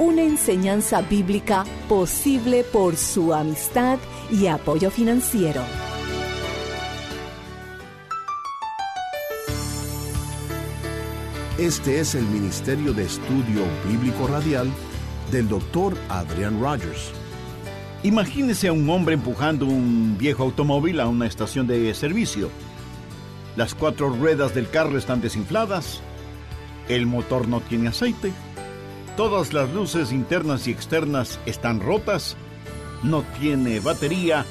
una enseñanza bíblica posible por su amistad y apoyo financiero. Este es el Ministerio de Estudio Bíblico Radial del doctor Adrian Rogers. Imagínese a un hombre empujando un viejo automóvil a una estación de servicio. Las cuatro ruedas del carro están desinfladas, el motor no tiene aceite, todas las luces internas y externas están rotas, no tiene batería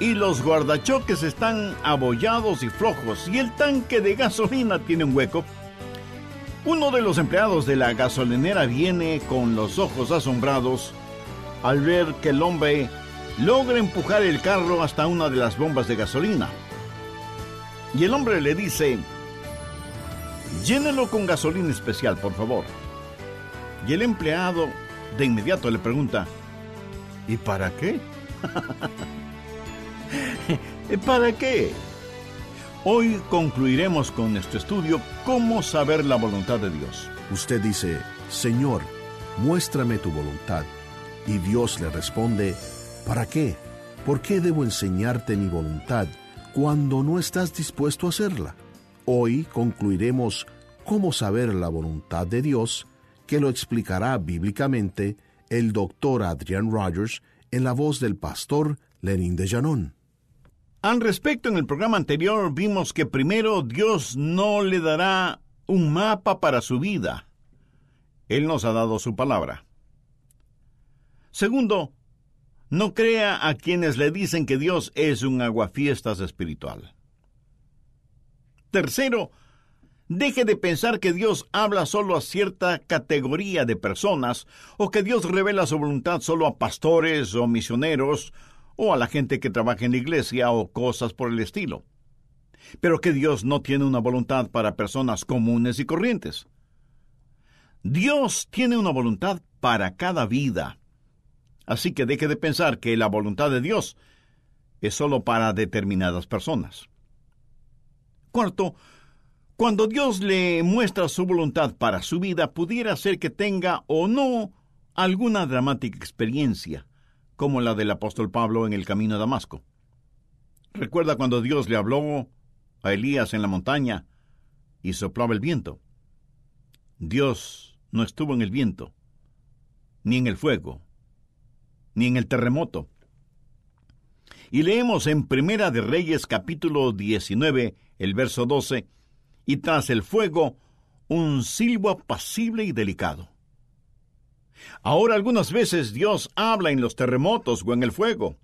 y los guardachoques están abollados y flojos y el tanque de gasolina tiene un hueco. Uno de los empleados de la gasolinera viene con los ojos asombrados al ver que el hombre logra empujar el carro hasta una de las bombas de gasolina. Y el hombre le dice, llénelo con gasolina especial, por favor. Y el empleado de inmediato le pregunta, ¿y para qué? ¿Para qué? Hoy concluiremos con nuestro estudio cómo saber la voluntad de Dios. Usted dice, Señor, muéstrame tu voluntad. Y Dios le responde, ¿para qué? ¿Por qué debo enseñarte mi voluntad cuando no estás dispuesto a hacerla? Hoy concluiremos cómo saber la voluntad de Dios, que lo explicará bíblicamente el doctor Adrian Rogers en la voz del pastor Lenin de Llanón. Al respecto, en el programa anterior vimos que primero Dios no le dará un mapa para su vida. Él nos ha dado su palabra. Segundo, no crea a quienes le dicen que Dios es un aguafiestas espiritual. Tercero, deje de pensar que Dios habla solo a cierta categoría de personas o que Dios revela su voluntad solo a pastores o misioneros o a la gente que trabaja en la iglesia o cosas por el estilo. Pero que Dios no tiene una voluntad para personas comunes y corrientes. Dios tiene una voluntad para cada vida. Así que deje de pensar que la voluntad de Dios es solo para determinadas personas. Cuarto, cuando Dios le muestra su voluntad para su vida, pudiera ser que tenga o no alguna dramática experiencia, como la del apóstol Pablo en el camino a Damasco. Recuerda cuando Dios le habló a Elías en la montaña y soplaba el viento. Dios no estuvo en el viento, ni en el fuego, ni en el terremoto. Y leemos en Primera de Reyes capítulo 19, el verso 12, y tras el fuego un silbo apacible y delicado. Ahora algunas veces Dios habla en los terremotos o en el fuego.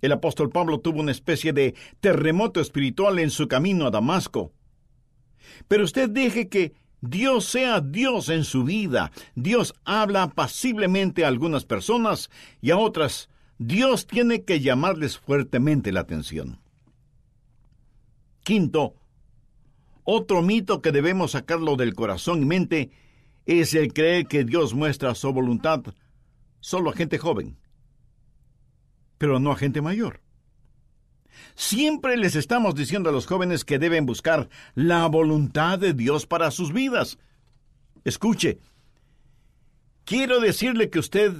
El apóstol Pablo tuvo una especie de terremoto espiritual en su camino a Damasco. Pero usted deje que Dios sea Dios en su vida. Dios habla apaciblemente a algunas personas y a otras Dios tiene que llamarles fuertemente la atención. Quinto, otro mito que debemos sacarlo del corazón y mente es el creer que Dios muestra su voluntad solo a gente joven, pero no a gente mayor. Siempre les estamos diciendo a los jóvenes que deben buscar la voluntad de Dios para sus vidas. Escuche, quiero decirle que usted,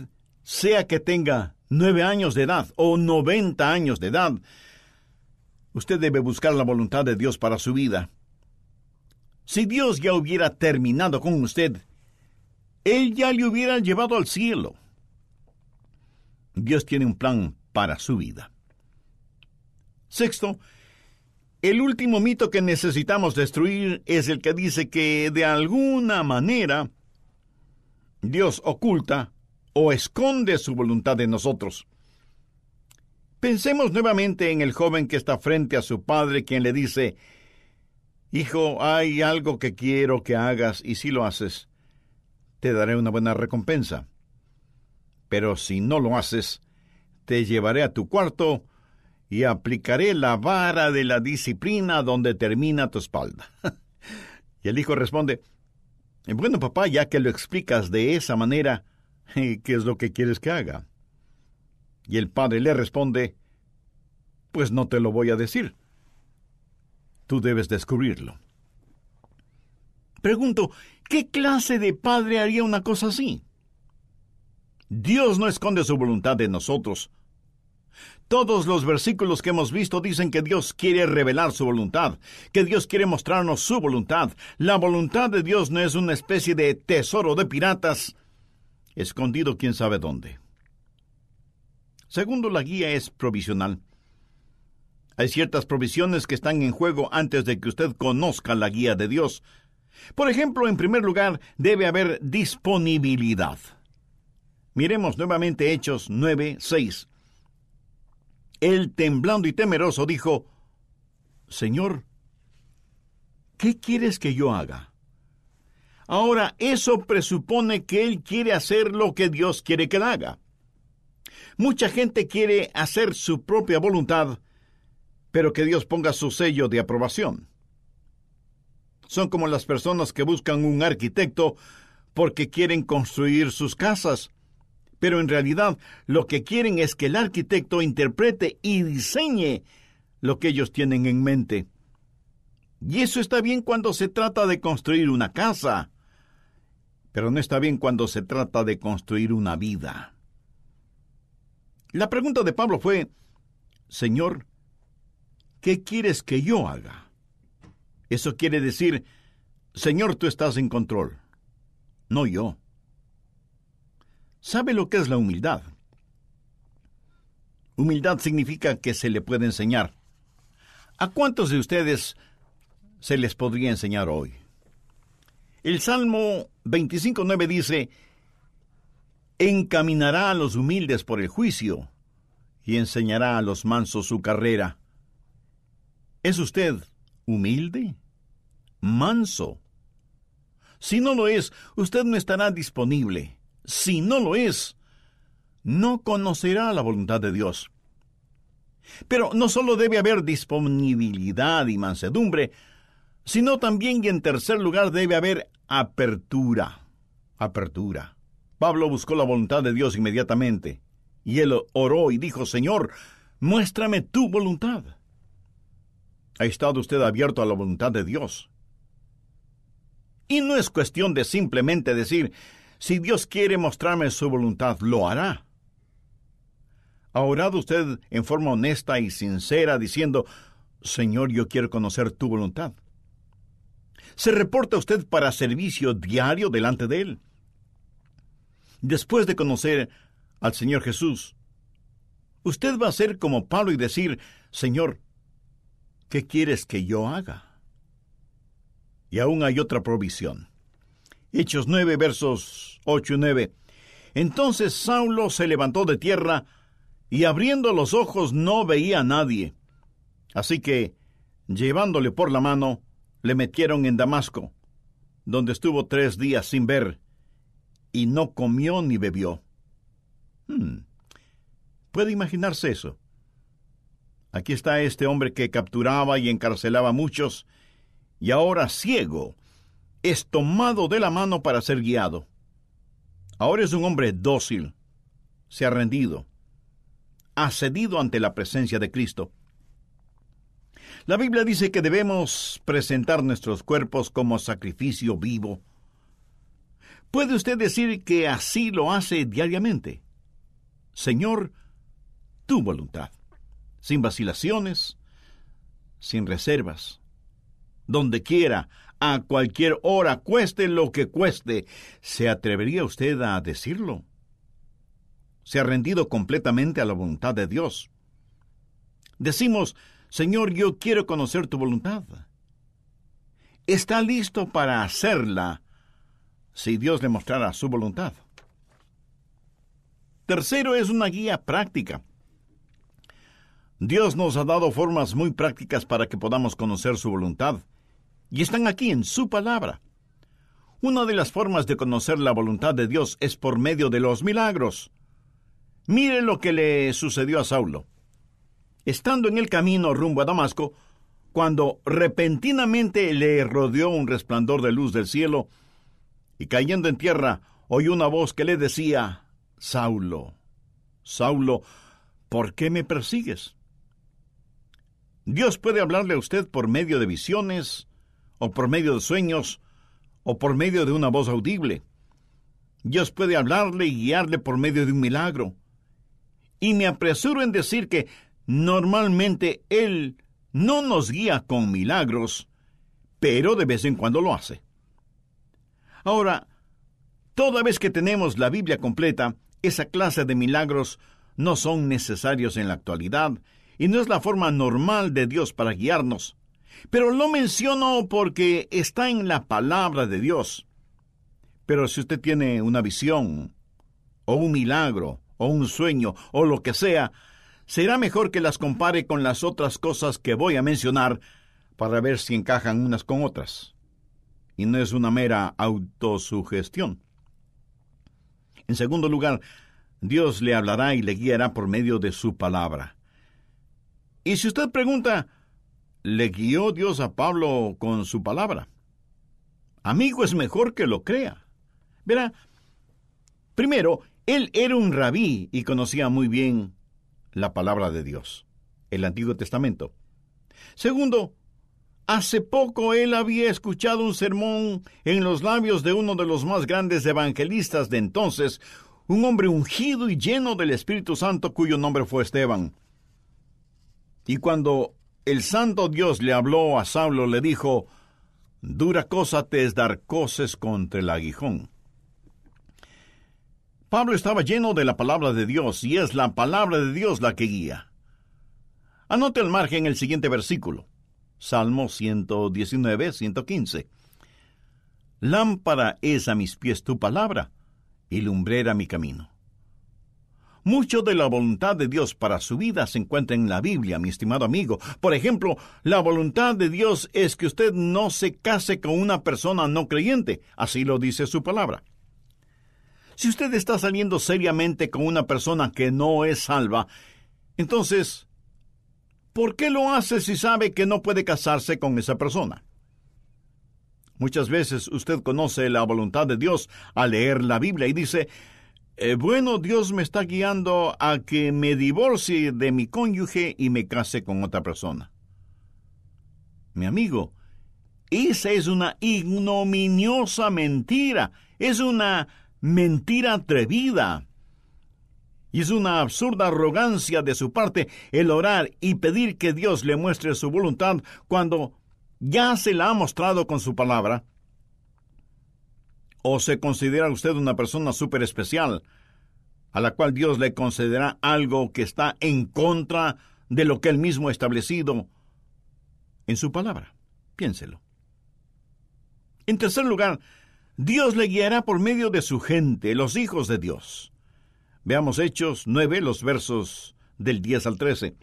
sea que tenga nueve años de edad o noventa años de edad, usted debe buscar la voluntad de Dios para su vida. Si Dios ya hubiera terminado con usted, Él ya le hubiera llevado al cielo. Dios tiene un plan para su vida. Sexto, el último mito que necesitamos destruir es el que dice que de alguna manera Dios oculta o esconde su voluntad de nosotros. Pensemos nuevamente en el joven que está frente a su padre, quien le dice, Hijo, hay algo que quiero que hagas y si lo haces, te daré una buena recompensa. Pero si no lo haces, te llevaré a tu cuarto y aplicaré la vara de la disciplina donde termina tu espalda. y el hijo responde, bueno papá, ya que lo explicas de esa manera, ¿qué es lo que quieres que haga? Y el padre le responde, pues no te lo voy a decir. Tú debes descubrirlo. Pregunto, ¿qué clase de padre haría una cosa así? Dios no esconde su voluntad de nosotros, todos los versículos que hemos visto dicen que Dios quiere revelar su voluntad, que Dios quiere mostrarnos su voluntad. La voluntad de Dios no es una especie de tesoro de piratas escondido quién sabe dónde. Segundo, la guía es provisional. Hay ciertas provisiones que están en juego antes de que usted conozca la guía de Dios. Por ejemplo, en primer lugar, debe haber disponibilidad. Miremos nuevamente Hechos 9, 6. Él, temblando y temeroso, dijo, Señor, ¿qué quieres que yo haga? Ahora, eso presupone que Él quiere hacer lo que Dios quiere que haga. Mucha gente quiere hacer su propia voluntad, pero que Dios ponga su sello de aprobación. Son como las personas que buscan un arquitecto porque quieren construir sus casas, pero en realidad lo que quieren es que el arquitecto interprete y diseñe lo que ellos tienen en mente. Y eso está bien cuando se trata de construir una casa, pero no está bien cuando se trata de construir una vida. La pregunta de Pablo fue, Señor, ¿qué quieres que yo haga? Eso quiere decir, Señor, tú estás en control, no yo. ¿Sabe lo que es la humildad? Humildad significa que se le puede enseñar. ¿A cuántos de ustedes se les podría enseñar hoy? El Salmo 25.9 dice, encaminará a los humildes por el juicio y enseñará a los mansos su carrera. ¿Es usted humilde? ¿Manso? Si no lo es, usted no estará disponible si no lo es, no conocerá la voluntad de Dios. Pero no solo debe haber disponibilidad y mansedumbre, sino también y en tercer lugar debe haber apertura. Apertura. Pablo buscó la voluntad de Dios inmediatamente, y él oró y dijo, Señor, muéstrame tu voluntad. ¿Ha estado usted abierto a la voluntad de Dios? Y no es cuestión de simplemente decir, si Dios quiere mostrarme su voluntad, lo hará. ¿Ha orado usted en forma honesta y sincera diciendo, Señor, yo quiero conocer tu voluntad? ¿Se reporta usted para servicio diario delante de Él? Después de conocer al Señor Jesús, usted va a ser como Pablo y decir, Señor, ¿qué quieres que yo haga? Y aún hay otra provisión. Hechos 9, versos 8 y 9. Entonces Saulo se levantó de tierra y abriendo los ojos no veía a nadie. Así que, llevándole por la mano, le metieron en Damasco, donde estuvo tres días sin ver, y no comió ni bebió. Hmm. ¿Puede imaginarse eso? Aquí está este hombre que capturaba y encarcelaba a muchos, y ahora ciego, es tomado de la mano para ser guiado. Ahora es un hombre dócil, se ha rendido, ha cedido ante la presencia de Cristo. La Biblia dice que debemos presentar nuestros cuerpos como sacrificio vivo. ¿Puede usted decir que así lo hace diariamente? Señor, tu voluntad, sin vacilaciones, sin reservas, donde quiera, a cualquier hora, cueste lo que cueste, ¿se atrevería usted a decirlo? ¿Se ha rendido completamente a la voluntad de Dios? Decimos, Señor, yo quiero conocer tu voluntad. Está listo para hacerla si Dios le mostrara su voluntad. Tercero es una guía práctica. Dios nos ha dado formas muy prácticas para que podamos conocer su voluntad y están aquí en su palabra. Una de las formas de conocer la voluntad de Dios es por medio de los milagros. Mire lo que le sucedió a Saulo. Estando en el camino rumbo a Damasco, cuando repentinamente le rodeó un resplandor de luz del cielo, y cayendo en tierra, oyó una voz que le decía, Saulo, Saulo, ¿por qué me persigues? Dios puede hablarle a usted por medio de visiones, o por medio de sueños, o por medio de una voz audible. Dios puede hablarle y guiarle por medio de un milagro. Y me apresuro en decir que normalmente Él no nos guía con milagros, pero de vez en cuando lo hace. Ahora, toda vez que tenemos la Biblia completa, esa clase de milagros no son necesarios en la actualidad y no es la forma normal de Dios para guiarnos. Pero lo menciono porque está en la palabra de Dios. Pero si usted tiene una visión, o un milagro, o un sueño, o lo que sea, será mejor que las compare con las otras cosas que voy a mencionar para ver si encajan unas con otras. Y no es una mera autosugestión. En segundo lugar, Dios le hablará y le guiará por medio de su palabra. Y si usted pregunta, le guió Dios a Pablo con su palabra. Amigo, es mejor que lo crea. Verá, primero, él era un rabí y conocía muy bien la palabra de Dios, el Antiguo Testamento. Segundo, hace poco él había escuchado un sermón en los labios de uno de los más grandes evangelistas de entonces, un hombre ungido y lleno del Espíritu Santo cuyo nombre fue Esteban. Y cuando el santo Dios le habló a Saulo, le dijo, Dura cosa te es dar coces contra el aguijón. Pablo estaba lleno de la palabra de Dios y es la palabra de Dios la que guía. Anote al margen el siguiente versículo. Salmo 119, 115. Lámpara es a mis pies tu palabra y lumbrera mi camino. Mucho de la voluntad de Dios para su vida se encuentra en la Biblia, mi estimado amigo. Por ejemplo, la voluntad de Dios es que usted no se case con una persona no creyente, así lo dice su palabra. Si usted está saliendo seriamente con una persona que no es salva, entonces, ¿por qué lo hace si sabe que no puede casarse con esa persona? Muchas veces usted conoce la voluntad de Dios al leer la Biblia y dice, eh, bueno, Dios me está guiando a que me divorcie de mi cónyuge y me case con otra persona. Mi amigo, esa es una ignominiosa mentira, es una mentira atrevida. Y es una absurda arrogancia de su parte el orar y pedir que Dios le muestre su voluntad cuando ya se la ha mostrado con su palabra. ¿O se considera usted una persona súper especial, a la cual Dios le concederá algo que está en contra de lo que él mismo ha establecido en su palabra? Piénselo. En tercer lugar, Dios le guiará por medio de su gente, los hijos de Dios. Veamos Hechos 9, los versos del 10 al 13.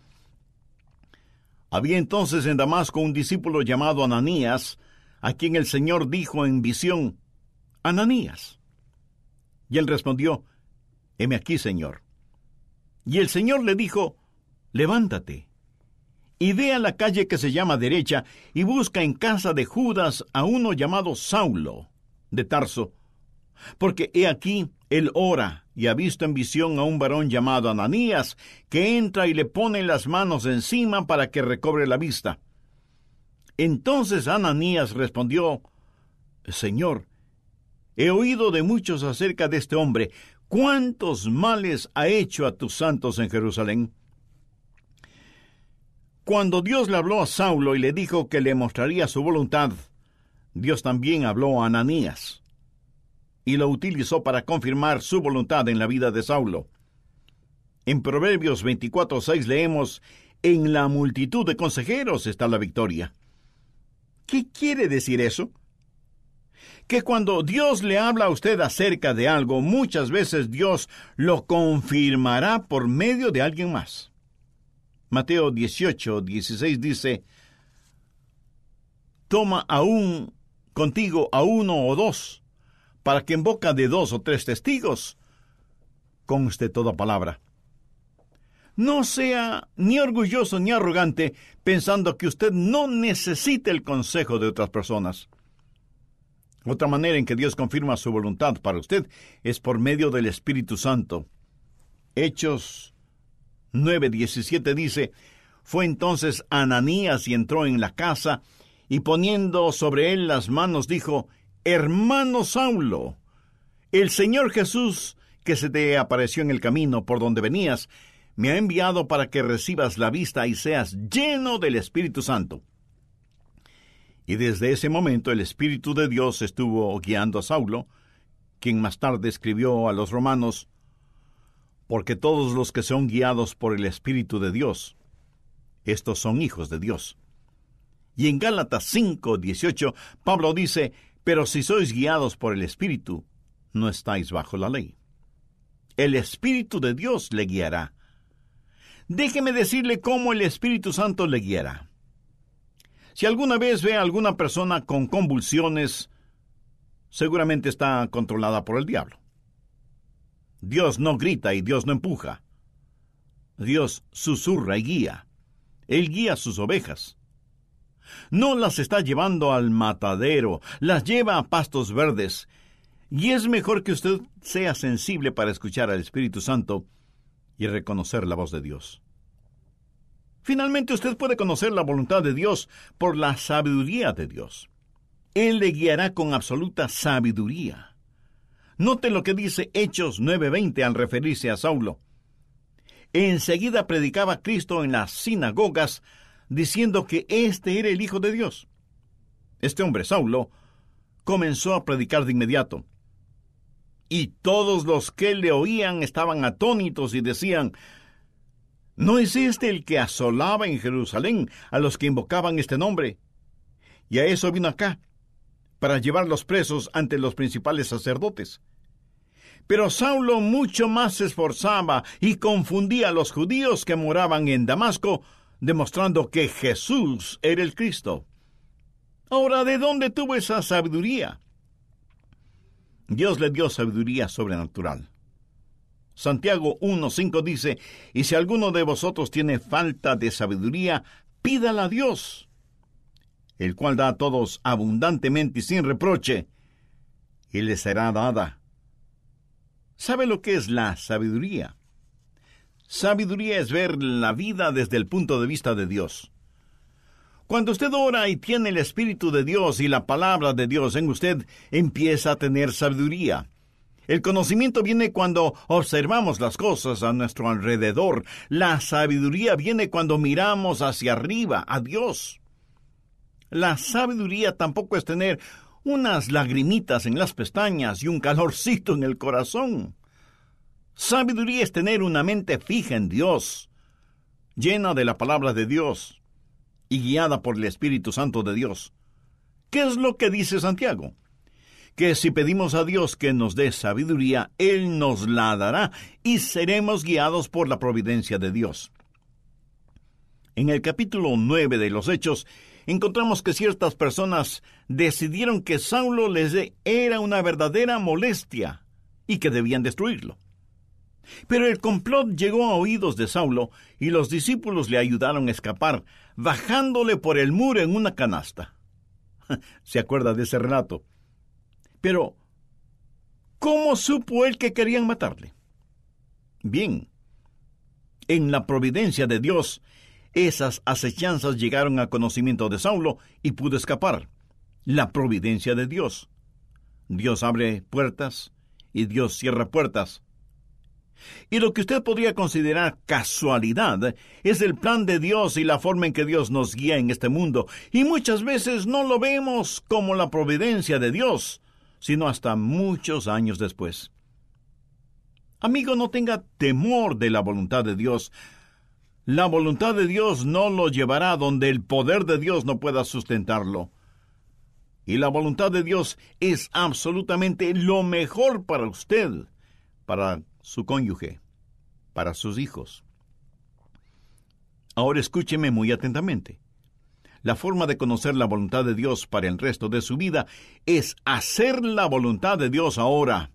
Había entonces en Damasco un discípulo llamado Ananías, a quien el Señor dijo en visión, Ananías. Y él respondió, Heme aquí, Señor. Y el Señor le dijo, Levántate, y ve a la calle que se llama derecha, y busca en casa de Judas a uno llamado Saulo, de Tarso, porque he aquí, él ora, y ha visto en visión a un varón llamado Ananías, que entra y le pone las manos encima para que recobre la vista. Entonces Ananías respondió, Señor, he oído de muchos acerca de este hombre, cuántos males ha hecho a tus santos en Jerusalén. Cuando Dios le habló a Saulo y le dijo que le mostraría su voluntad, Dios también habló a Ananías y lo utilizó para confirmar su voluntad en la vida de Saulo. En Proverbios 24:6 leemos, En la multitud de consejeros está la victoria. ¿Qué quiere decir eso? Que cuando Dios le habla a usted acerca de algo, muchas veces Dios lo confirmará por medio de alguien más. Mateo 18, 16 dice, Toma aún contigo a uno o dos, para que en boca de dos o tres testigos conste toda palabra. No sea ni orgulloso ni arrogante pensando que usted no necesita el consejo de otras personas. Otra manera en que Dios confirma su voluntad para usted es por medio del Espíritu Santo. Hechos 9:17 dice, Fue entonces Ananías y entró en la casa, y poniendo sobre él las manos dijo, Hermano Saulo, el Señor Jesús, que se te apareció en el camino por donde venías, me ha enviado para que recibas la vista y seas lleno del Espíritu Santo. Y desde ese momento el Espíritu de Dios estuvo guiando a Saulo, quien más tarde escribió a los romanos, porque todos los que son guiados por el Espíritu de Dios, estos son hijos de Dios. Y en Gálatas 5, 18, Pablo dice, pero si sois guiados por el Espíritu, no estáis bajo la ley. El Espíritu de Dios le guiará. Déjeme decirle cómo el Espíritu Santo le guiará. Si alguna vez ve a alguna persona con convulsiones, seguramente está controlada por el diablo. Dios no grita y Dios no empuja. Dios susurra y guía. Él guía sus ovejas. No las está llevando al matadero, las lleva a pastos verdes. Y es mejor que usted sea sensible para escuchar al Espíritu Santo y reconocer la voz de Dios. Finalmente usted puede conocer la voluntad de Dios por la sabiduría de Dios. Él le guiará con absoluta sabiduría. Note lo que dice Hechos 9:20 al referirse a Saulo. Enseguida predicaba Cristo en las sinagogas, diciendo que éste era el Hijo de Dios. Este hombre, Saulo, comenzó a predicar de inmediato. Y todos los que le oían estaban atónitos y decían, ¿No es este el que asolaba en Jerusalén a los que invocaban este nombre? Y a eso vino acá, para llevarlos presos ante los principales sacerdotes. Pero Saulo mucho más se esforzaba y confundía a los judíos que moraban en Damasco, demostrando que Jesús era el Cristo. Ahora, ¿de dónde tuvo esa sabiduría? Dios le dio sabiduría sobrenatural. Santiago 1.5 dice, y si alguno de vosotros tiene falta de sabiduría, pídala a Dios, el cual da a todos abundantemente y sin reproche, y le será dada. ¿Sabe lo que es la sabiduría? Sabiduría es ver la vida desde el punto de vista de Dios. Cuando usted ora y tiene el Espíritu de Dios y la palabra de Dios en usted, empieza a tener sabiduría. El conocimiento viene cuando observamos las cosas a nuestro alrededor. La sabiduría viene cuando miramos hacia arriba, a Dios. La sabiduría tampoco es tener unas lagrimitas en las pestañas y un calorcito en el corazón. Sabiduría es tener una mente fija en Dios, llena de la palabra de Dios y guiada por el Espíritu Santo de Dios. ¿Qué es lo que dice Santiago? Que si pedimos a Dios que nos dé sabiduría, Él nos la dará y seremos guiados por la providencia de Dios. En el capítulo 9 de los Hechos, encontramos que ciertas personas decidieron que Saulo les era una verdadera molestia y que debían destruirlo. Pero el complot llegó a oídos de Saulo y los discípulos le ayudaron a escapar, bajándole por el muro en una canasta. ¿Se acuerda de ese relato? Pero, ¿cómo supo él que querían matarle? Bien, en la providencia de Dios, esas acechanzas llegaron a conocimiento de Saulo y pudo escapar. La providencia de Dios. Dios abre puertas y Dios cierra puertas. Y lo que usted podría considerar casualidad es el plan de Dios y la forma en que Dios nos guía en este mundo. Y muchas veces no lo vemos como la providencia de Dios, sino hasta muchos años después. Amigo, no tenga temor de la voluntad de Dios. La voluntad de Dios no lo llevará donde el poder de Dios no pueda sustentarlo. Y la voluntad de Dios es absolutamente lo mejor para usted, para su cónyuge, para sus hijos. Ahora escúcheme muy atentamente. La forma de conocer la voluntad de Dios para el resto de su vida es hacer la voluntad de Dios ahora.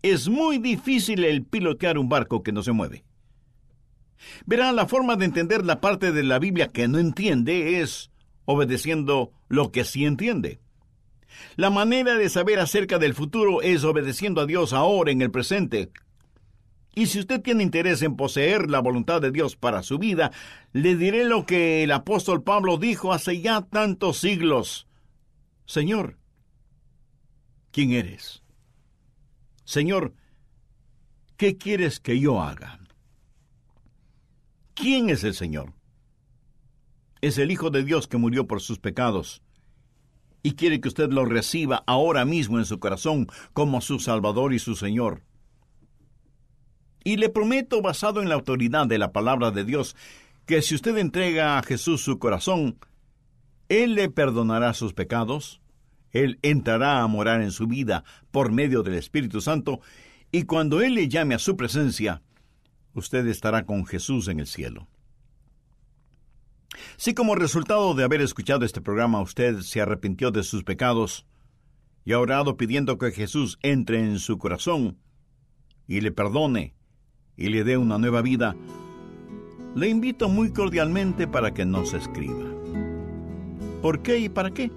Es muy difícil el pilotear un barco que no se mueve. Verá, la forma de entender la parte de la Biblia que no entiende es obedeciendo lo que sí entiende. La manera de saber acerca del futuro es obedeciendo a Dios ahora en el presente. Y si usted tiene interés en poseer la voluntad de Dios para su vida, le diré lo que el apóstol Pablo dijo hace ya tantos siglos. Señor, ¿quién eres? Señor, ¿qué quieres que yo haga? ¿Quién es el Señor? Es el Hijo de Dios que murió por sus pecados y quiere que usted lo reciba ahora mismo en su corazón como su Salvador y su Señor. Y le prometo, basado en la autoridad de la palabra de Dios, que si usted entrega a Jesús su corazón, Él le perdonará sus pecados, Él entrará a morar en su vida por medio del Espíritu Santo, y cuando Él le llame a su presencia, usted estará con Jesús en el cielo. Si como resultado de haber escuchado este programa usted se arrepintió de sus pecados y ha orado pidiendo que Jesús entre en su corazón y le perdone y le dé una nueva vida, le invito muy cordialmente para que nos escriba. ¿Por qué y para qué?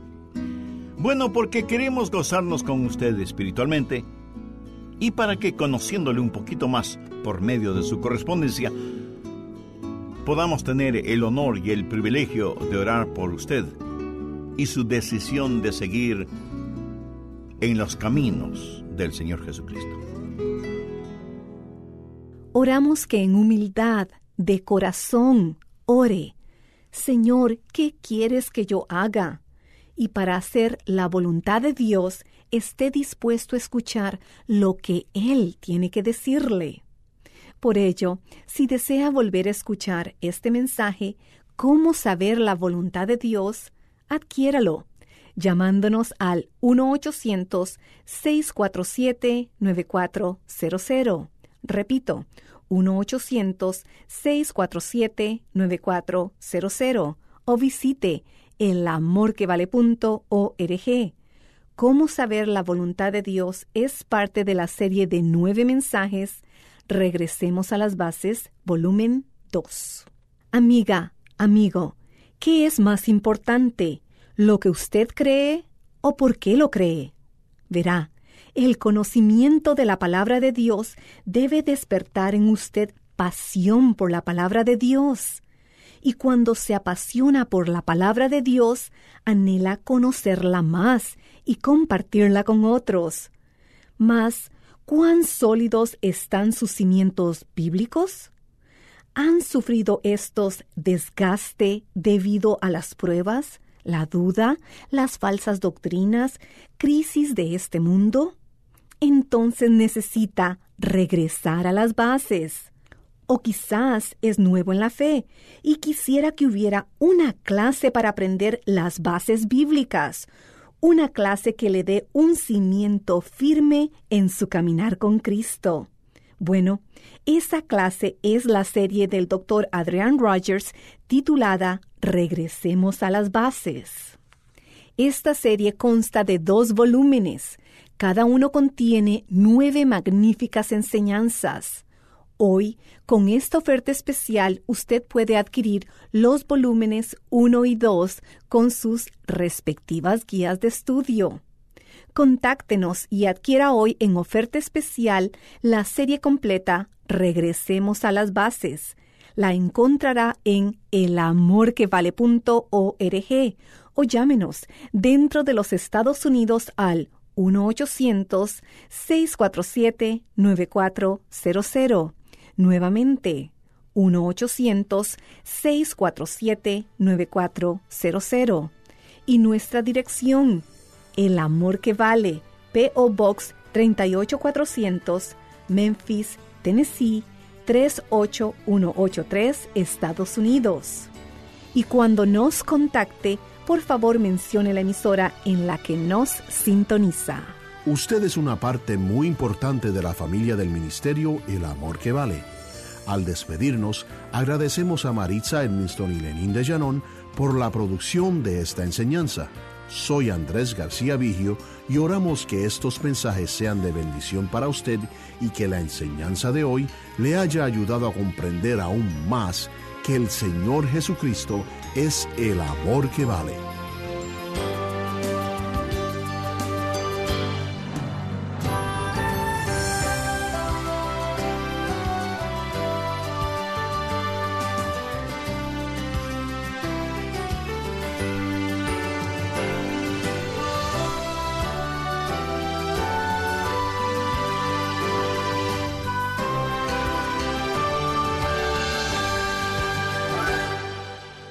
Bueno, porque queremos gozarnos con usted espiritualmente y para que conociéndole un poquito más por medio de su correspondencia, podamos tener el honor y el privilegio de orar por usted y su decisión de seguir en los caminos del Señor Jesucristo. Oramos que en humildad de corazón ore, Señor, ¿qué quieres que yo haga? Y para hacer la voluntad de Dios, esté dispuesto a escuchar lo que Él tiene que decirle. Por ello, si desea volver a escuchar este mensaje, ¿Cómo saber la voluntad de Dios? Adquiéralo llamándonos al 1-800-647-9400. Repito, 1-800-647-9400 o visite elamorquevale.org. Cómo saber la voluntad de Dios es parte de la serie de nueve mensajes Regresemos a las bases, volumen 2. Amiga, amigo, ¿qué es más importante? ¿Lo que usted cree o por qué lo cree? Verá, el conocimiento de la palabra de Dios debe despertar en usted pasión por la palabra de Dios. Y cuando se apasiona por la palabra de Dios, anhela conocerla más y compartirla con otros. Mas ¿Cuán sólidos están sus cimientos bíblicos? ¿Han sufrido estos desgaste debido a las pruebas, la duda, las falsas doctrinas, crisis de este mundo? Entonces necesita regresar a las bases. O quizás es nuevo en la fe y quisiera que hubiera una clase para aprender las bases bíblicas, una clase que le dé un cimiento firme en su caminar con Cristo. Bueno, esa clase es la serie del Dr. Adrian Rogers titulada Regresemos a las bases. Esta serie consta de dos volúmenes. Cada uno contiene nueve magníficas enseñanzas. Hoy, con esta oferta especial, usted puede adquirir los volúmenes 1 y 2 con sus respectivas guías de estudio. Contáctenos y adquiera hoy en oferta especial la serie completa Regresemos a las bases. La encontrará en elamorquevale.org o llámenos dentro de los Estados Unidos al 1-800-647-9400 Nuevamente, 1-800-647-9400. Y nuestra dirección, El Amor que Vale, P.O. Box 38400, Memphis, Tennessee 38183, Estados Unidos. Y cuando nos contacte, por favor mencione la emisora en la que nos sintoniza. Usted es una parte muy importante de la familia del ministerio El Amor que Vale. Al despedirnos, agradecemos a Maritza Edmiston y Lenín de Llanón por la producción de esta enseñanza. Soy Andrés García Vigio y oramos que estos mensajes sean de bendición para usted y que la enseñanza de hoy le haya ayudado a comprender aún más que el Señor Jesucristo es el amor que vale.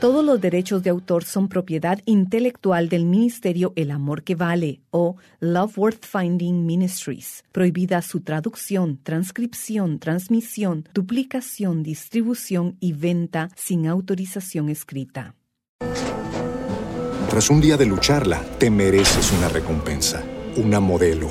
Todos los derechos de autor son propiedad intelectual del Ministerio El Amor que Vale o Love Worth Finding Ministries. Prohibida su traducción, transcripción, transmisión, duplicación, distribución y venta sin autorización escrita. Tras un día de lucharla, te mereces una recompensa, una modelo,